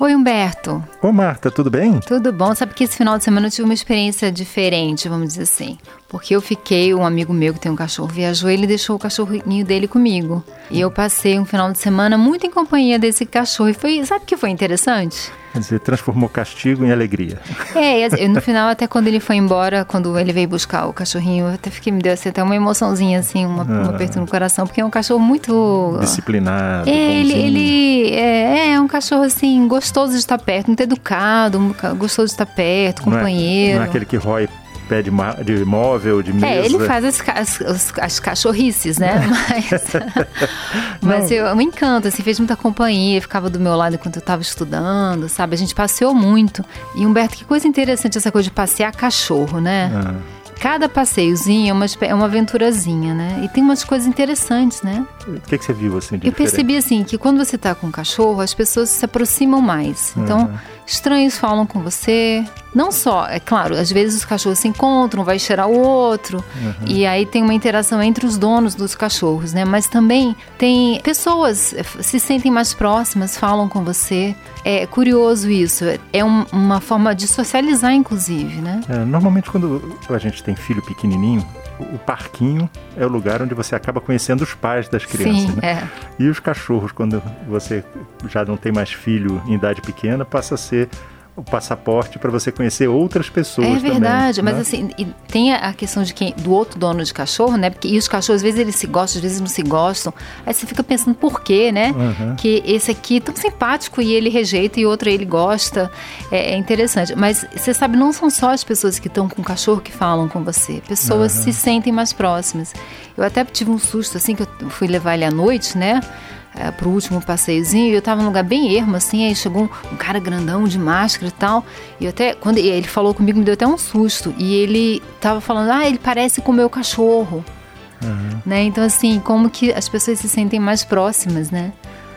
Oi, Humberto. Ô, Marta, tudo bem? Tudo bom? Sabe que esse final de semana eu tive uma experiência diferente, vamos dizer assim. Porque eu fiquei, um amigo meu que tem um cachorro viajou, ele deixou o cachorrinho dele comigo. E eu passei um final de semana muito em companhia desse cachorro. E foi, sabe o que foi interessante? Quer dizer, transformou castigo em alegria. É, no final, até quando ele foi embora, quando ele veio buscar o cachorrinho, eu até fiquei, me deu assim, até uma emoçãozinha, assim, uma, ah, um aperto no coração, porque é um cachorro muito. Disciplinado. É, ele, ele é, é, um cachorro, assim, gostoso de estar perto, muito educado, gostoso de estar perto, companheiro. Não é, não é aquele que rói pé de, de móvel, de mesa. É, ele faz as, as, as cachorrices, né? Mas, mas eu, me encanto, assim, fez muita companhia, ficava do meu lado enquanto eu estava estudando, sabe? A gente passeou muito. E Humberto, que coisa interessante essa coisa de passear cachorro, né? Ah. Cada passeiozinho é uma, é uma aventurazinha, né? E tem umas coisas interessantes, né? O que, que você viu assim de Eu diferente? percebi assim que quando você está com um cachorro, as pessoas se aproximam mais. Então, uhum. Estranhos falam com você. Não só, é claro, às vezes os cachorros se encontram, vai cheirar o outro. Uhum. E aí tem uma interação entre os donos dos cachorros, né? Mas também tem pessoas eh, se sentem mais próximas, falam com você. É curioso isso. É um, uma forma de socializar, inclusive, né? É, normalmente quando a gente tem filho pequenininho, o parquinho é o lugar onde você acaba conhecendo os pais das crianças. Sim, né? é. E os cachorros, quando você já não tem mais filho em idade pequena, passa a ser o passaporte para você conhecer outras pessoas. É verdade, também, mas né? assim, tem a questão de quem, do outro dono de cachorro, né? Porque e os cachorros, às vezes eles se gostam, às vezes não se gostam. Aí você fica pensando por quê, né? Uhum. Que esse aqui é tão simpático e ele rejeita e outro ele gosta. É, é, interessante. Mas você sabe, não são só as pessoas que estão com o cachorro que falam com você. Pessoas uhum. se sentem mais próximas. Eu até tive um susto assim que eu fui levar ele à noite, né? É, pro último passeiozinho, e eu tava num lugar bem ermo, assim, aí chegou um, um, cara grandão de máscara e tal, e até, quando ele falou comigo, me deu até um susto, e ele tava falando, ah, ele parece com o meu cachorro, uhum. né, então assim, como que as pessoas se sentem mais próximas, né.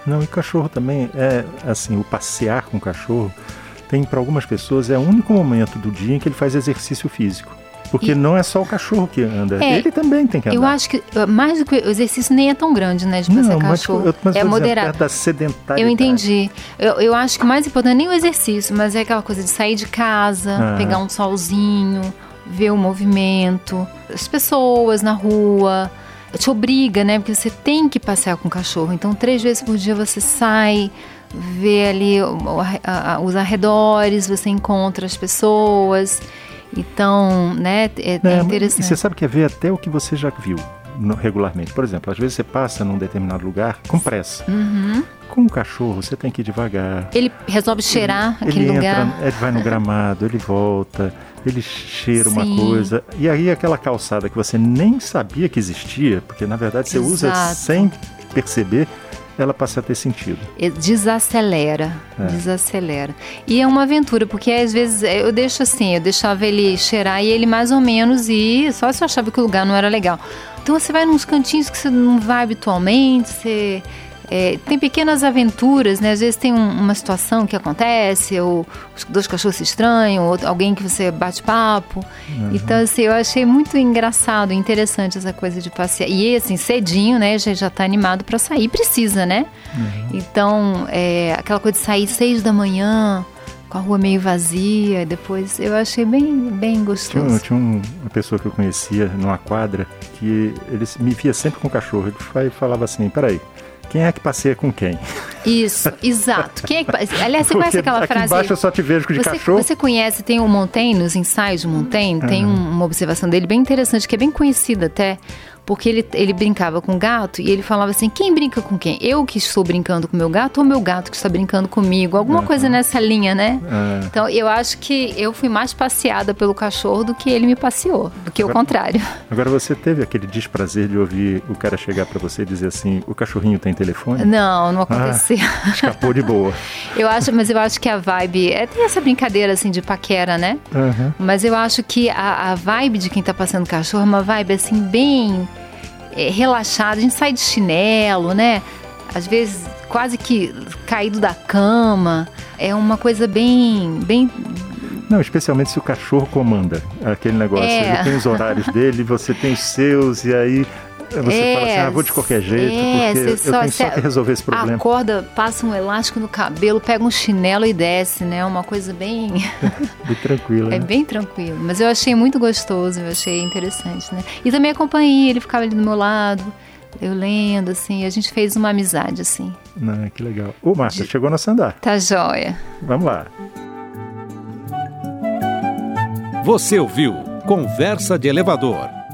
Não, e cachorro também, é assim, o passear com o cachorro, tem para algumas pessoas, é o único momento do dia em que ele faz exercício físico. Porque e... não é só o cachorro que anda, é, ele também tem que andar. Eu acho que uh, mais do que o exercício nem é tão grande, né, de passear cachorro. Mas, mas é moderado. da. Eu entendi. Eu, eu acho que o mais importante nem o exercício, mas é aquela coisa de sair de casa, ah. pegar um solzinho, ver o movimento, as pessoas na rua te obriga, né? Porque você tem que passear com o cachorro. Então, três vezes por dia você sai, vê ali os arredores, você encontra as pessoas. Então, né, é, é, é interessante. E você sabe que é ver até o que você já viu regularmente. Por exemplo, às vezes você passa num determinado lugar com pressa. Uhum. Com o cachorro, você tem que ir devagar. Ele resolve cheirar ele, aquele ele lugar. Entra, ele vai no gramado, ele volta, ele cheira Sim. uma coisa. E aí aquela calçada que você nem sabia que existia, porque na verdade você Exato. usa sem perceber, ela passa a ter sentido. Desacelera, é. desacelera. E é uma aventura, porque às vezes eu deixo assim, eu deixava ele cheirar e ele mais ou menos ir, só se eu achava que o lugar não era legal. Então você vai nos cantinhos que você não vai habitualmente, você é, tem pequenas aventuras, né? Às vezes tem um, uma situação que acontece, ou os dois cachorros se estranham, ou alguém que você bate papo. Uhum. Então, assim, eu achei muito engraçado, interessante essa coisa de passear. E assim, cedinho, né? Já, já tá animado para sair, precisa, né? Uhum. Então, é, aquela coisa de sair seis da manhã, com a rua meio vazia, depois eu achei bem, bem gostoso. Tinha, tinha uma pessoa que eu conhecia numa quadra que ele me via sempre com o cachorro. Ele falava assim: peraí, quem é que passeia com quem? Isso, exato. Quem é que Aliás, você Porque conhece aquela frase? Embaixo eu só te vejo de você, cachorro. Você conhece, tem o Montaigne, nos ensaios de Montaigne, tem uhum. uma observação dele bem interessante, que é bem conhecida até porque ele, ele brincava com o gato e ele falava assim: quem brinca com quem? Eu que estou brincando com meu gato ou meu gato que está brincando comigo? Alguma uhum. coisa nessa linha, né? Uhum. Então eu acho que eu fui mais passeada pelo cachorro do que ele me passeou, do que agora, o contrário. Agora você teve aquele desprazer de ouvir o cara chegar para você e dizer assim: o cachorrinho tem telefone? Não, não aconteceu. Ah, escapou de boa. eu acho, mas eu acho que a vibe. É, tem essa brincadeira assim de paquera, né? Uhum. Mas eu acho que a, a vibe de quem tá passando cachorro é uma vibe assim bem é, relaxado, a gente sai de chinelo, né? Às vezes quase que caído da cama. É uma coisa bem, bem não, especialmente se o cachorro comanda aquele negócio. É. Ele tem os horários dele, você tem os seus, e aí Você é, fala assim, ah, vou de qualquer jeito, é, porque eu só, tenho só que resolver esse problema. Acorda, passa um elástico no cabelo, pega um chinelo e desce, né? Uma coisa bem... bem tranquila. É né? bem tranquilo. Mas eu achei muito gostoso, eu achei interessante, né? E também a companhia, ele ficava ali do meu lado, eu lendo, assim, a gente fez uma amizade, assim. Ah, que legal. Ô, Márcia, de... chegou no andar. Tá joia. Vamos lá. Você ouviu Conversa de Elevador